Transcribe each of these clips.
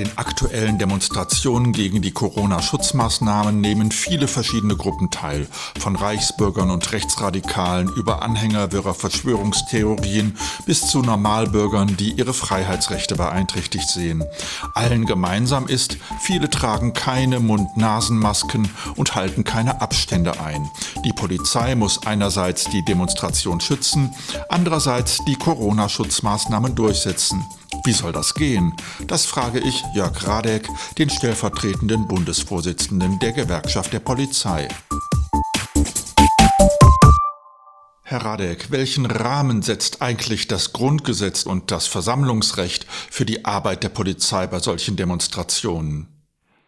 den aktuellen Demonstrationen gegen die Corona-Schutzmaßnahmen nehmen viele verschiedene Gruppen teil. Von Reichsbürgern und Rechtsradikalen über Anhänger wirrer Verschwörungstheorien bis zu Normalbürgern, die ihre Freiheitsrechte beeinträchtigt sehen. Allen gemeinsam ist, viele tragen keine Mund-Nasen-Masken und halten keine Abstände ein. Die Polizei muss einerseits die Demonstration schützen, andererseits die Corona-Schutzmaßnahmen durchsetzen. Wie soll das gehen? Das frage ich Jörg Radeck, den stellvertretenden Bundesvorsitzenden der Gewerkschaft der Polizei. Herr Radeck, welchen Rahmen setzt eigentlich das Grundgesetz und das Versammlungsrecht für die Arbeit der Polizei bei solchen Demonstrationen?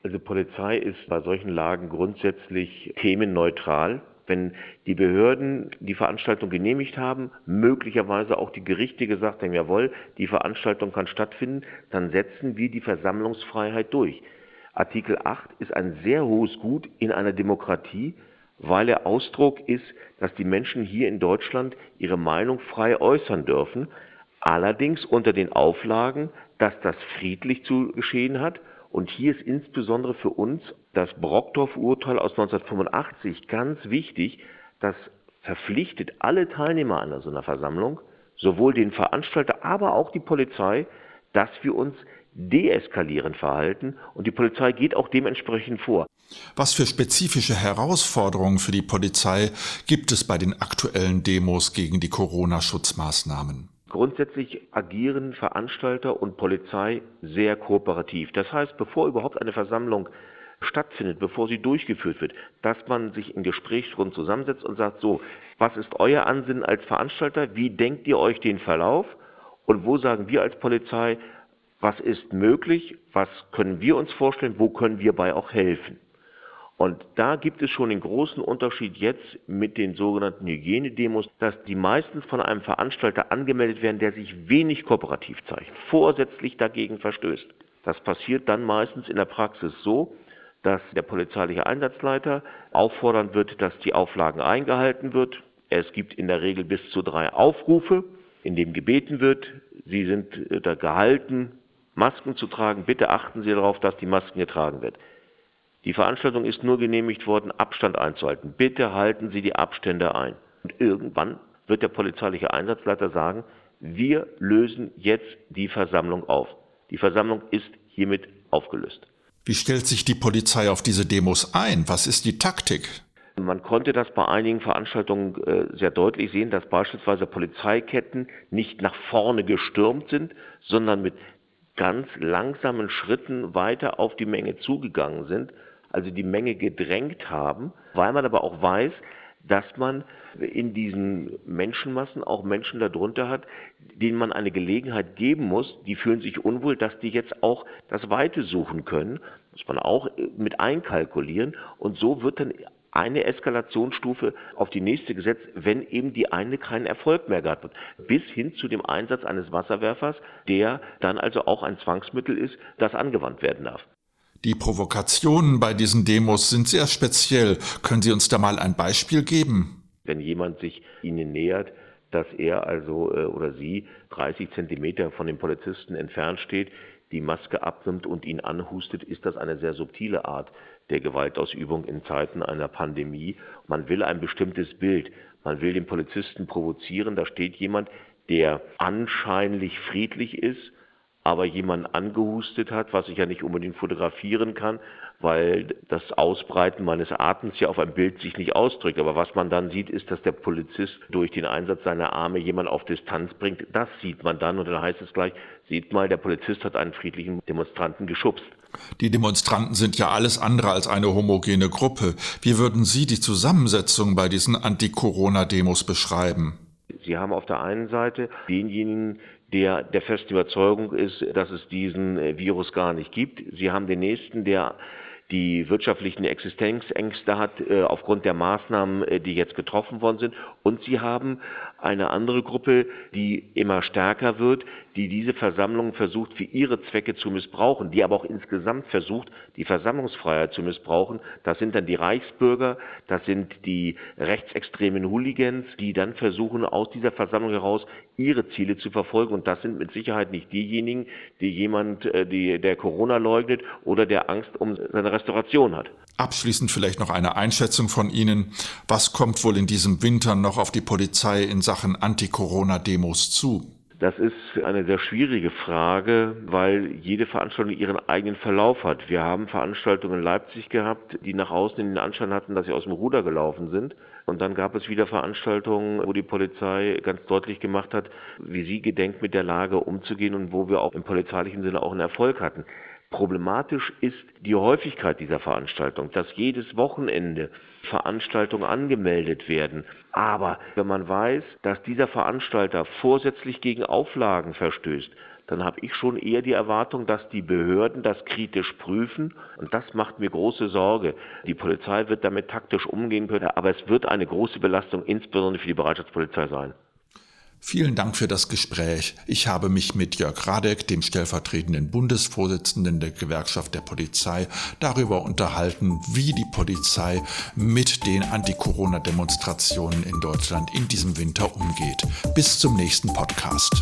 Also Polizei ist bei solchen Lagen grundsätzlich themenneutral wenn die Behörden die Veranstaltung genehmigt haben, möglicherweise auch die Gerichte gesagt haben, jawohl, die Veranstaltung kann stattfinden, dann setzen wir die Versammlungsfreiheit durch. Artikel 8 ist ein sehr hohes Gut in einer Demokratie, weil er Ausdruck ist, dass die Menschen hier in Deutschland ihre Meinung frei äußern dürfen, allerdings unter den Auflagen, dass das friedlich zu geschehen hat und hier ist insbesondere für uns das Brockdorf-Urteil aus 1985 ganz wichtig. Das verpflichtet alle Teilnehmer an so einer Versammlung, sowohl den Veranstalter, aber auch die Polizei, dass wir uns deeskalierend verhalten und die Polizei geht auch dementsprechend vor. Was für spezifische Herausforderungen für die Polizei gibt es bei den aktuellen Demos gegen die Corona-Schutzmaßnahmen? Grundsätzlich agieren Veranstalter und Polizei sehr kooperativ. Das heißt, bevor überhaupt eine Versammlung stattfindet, bevor sie durchgeführt wird, dass man sich in Gesprächsrunden zusammensetzt und sagt, so, was ist euer Ansinnen als Veranstalter? Wie denkt ihr euch den Verlauf? Und wo sagen wir als Polizei, was ist möglich? Was können wir uns vorstellen? Wo können wir bei auch helfen? Und da gibt es schon den großen Unterschied jetzt mit den sogenannten Hygienedemos, dass die meistens von einem Veranstalter angemeldet werden, der sich wenig kooperativ zeigt, vorsätzlich dagegen verstößt. Das passiert dann meistens in der Praxis so, dass der polizeiliche Einsatzleiter auffordern wird, dass die Auflagen eingehalten wird. Es gibt in der Regel bis zu drei Aufrufe, in dem gebeten wird, Sie sind äh, da gehalten, Masken zu tragen. Bitte achten Sie darauf, dass die Masken getragen wird. Die Veranstaltung ist nur genehmigt worden, Abstand einzuhalten. Bitte halten Sie die Abstände ein. Und irgendwann wird der polizeiliche Einsatzleiter sagen, wir lösen jetzt die Versammlung auf. Die Versammlung ist hiermit aufgelöst. Wie stellt sich die Polizei auf diese Demos ein? Was ist die Taktik? Man konnte das bei einigen Veranstaltungen äh, sehr deutlich sehen, dass beispielsweise Polizeiketten nicht nach vorne gestürmt sind, sondern mit ganz langsamen Schritten weiter auf die Menge zugegangen sind also die Menge gedrängt haben, weil man aber auch weiß, dass man in diesen Menschenmassen auch Menschen darunter hat, denen man eine Gelegenheit geben muss, die fühlen sich unwohl, dass die jetzt auch das Weite suchen können, muss man auch mit einkalkulieren und so wird dann eine Eskalationsstufe auf die nächste gesetzt, wenn eben die eine keinen Erfolg mehr gehabt hat. Bis hin zu dem Einsatz eines Wasserwerfers, der dann also auch ein Zwangsmittel ist, das angewandt werden darf. Die Provokationen bei diesen Demos sind sehr speziell. Können Sie uns da mal ein Beispiel geben? Wenn jemand sich Ihnen nähert, dass er also äh, oder sie 30 Zentimeter von dem Polizisten entfernt steht, die Maske abnimmt und ihn anhustet, ist das eine sehr subtile Art der Gewaltausübung in Zeiten einer Pandemie. Man will ein bestimmtes Bild. Man will den Polizisten provozieren. Da steht jemand, der anscheinlich friedlich ist, aber jemand angehustet hat, was ich ja nicht unbedingt fotografieren kann, weil das Ausbreiten meines Atems ja auf einem Bild sich nicht ausdrückt. Aber was man dann sieht, ist, dass der Polizist durch den Einsatz seiner Arme jemand auf Distanz bringt. Das sieht man dann und dann heißt es gleich, sieht mal, der Polizist hat einen friedlichen Demonstranten geschubst. Die Demonstranten sind ja alles andere als eine homogene Gruppe. Wie würden Sie die Zusammensetzung bei diesen Anti-Corona-Demos beschreiben? Sie haben auf der einen Seite denjenigen, der der festen Überzeugung ist, dass es diesen äh, Virus gar nicht gibt. Sie haben den nächsten, der die wirtschaftlichen Existenzängste hat äh, aufgrund der Maßnahmen, äh, die jetzt getroffen worden sind. Und sie haben eine andere Gruppe, die immer stärker wird, die diese Versammlungen versucht für ihre Zwecke zu missbrauchen, die aber auch insgesamt versucht, die Versammlungsfreiheit zu missbrauchen. Das sind dann die Reichsbürger, das sind die rechtsextremen Hooligans, die dann versuchen, aus dieser Versammlung heraus ihre Ziele zu verfolgen. Und das sind mit Sicherheit nicht diejenigen, die jemand, äh, die, der Corona leugnet oder der Angst um seine Restauration hat. Abschließend vielleicht noch eine Einschätzung von Ihnen. Was kommt wohl in diesem Winter noch auf die Polizei in Sachen Anti-Corona-Demos zu? Das ist eine sehr schwierige Frage, weil jede Veranstaltung ihren eigenen Verlauf hat. Wir haben Veranstaltungen in Leipzig gehabt, die nach außen den Anschein hatten, dass sie aus dem Ruder gelaufen sind. Und dann gab es wieder Veranstaltungen, wo die Polizei ganz deutlich gemacht hat, wie sie gedenkt, mit der Lage umzugehen und wo wir auch im polizeilichen Sinne auch einen Erfolg hatten. Problematisch ist die Häufigkeit dieser Veranstaltung, dass jedes Wochenende Veranstaltungen angemeldet werden. Aber wenn man weiß, dass dieser Veranstalter vorsätzlich gegen Auflagen verstößt, dann habe ich schon eher die Erwartung, dass die Behörden das kritisch prüfen. Und das macht mir große Sorge. Die Polizei wird damit taktisch umgehen können, aber es wird eine große Belastung insbesondere für die Bereitschaftspolizei sein. Vielen Dank für das Gespräch. Ich habe mich mit Jörg Radek, dem stellvertretenden Bundesvorsitzenden der Gewerkschaft der Polizei, darüber unterhalten, wie die Polizei mit den Anti-Corona-Demonstrationen in Deutschland in diesem Winter umgeht. Bis zum nächsten Podcast.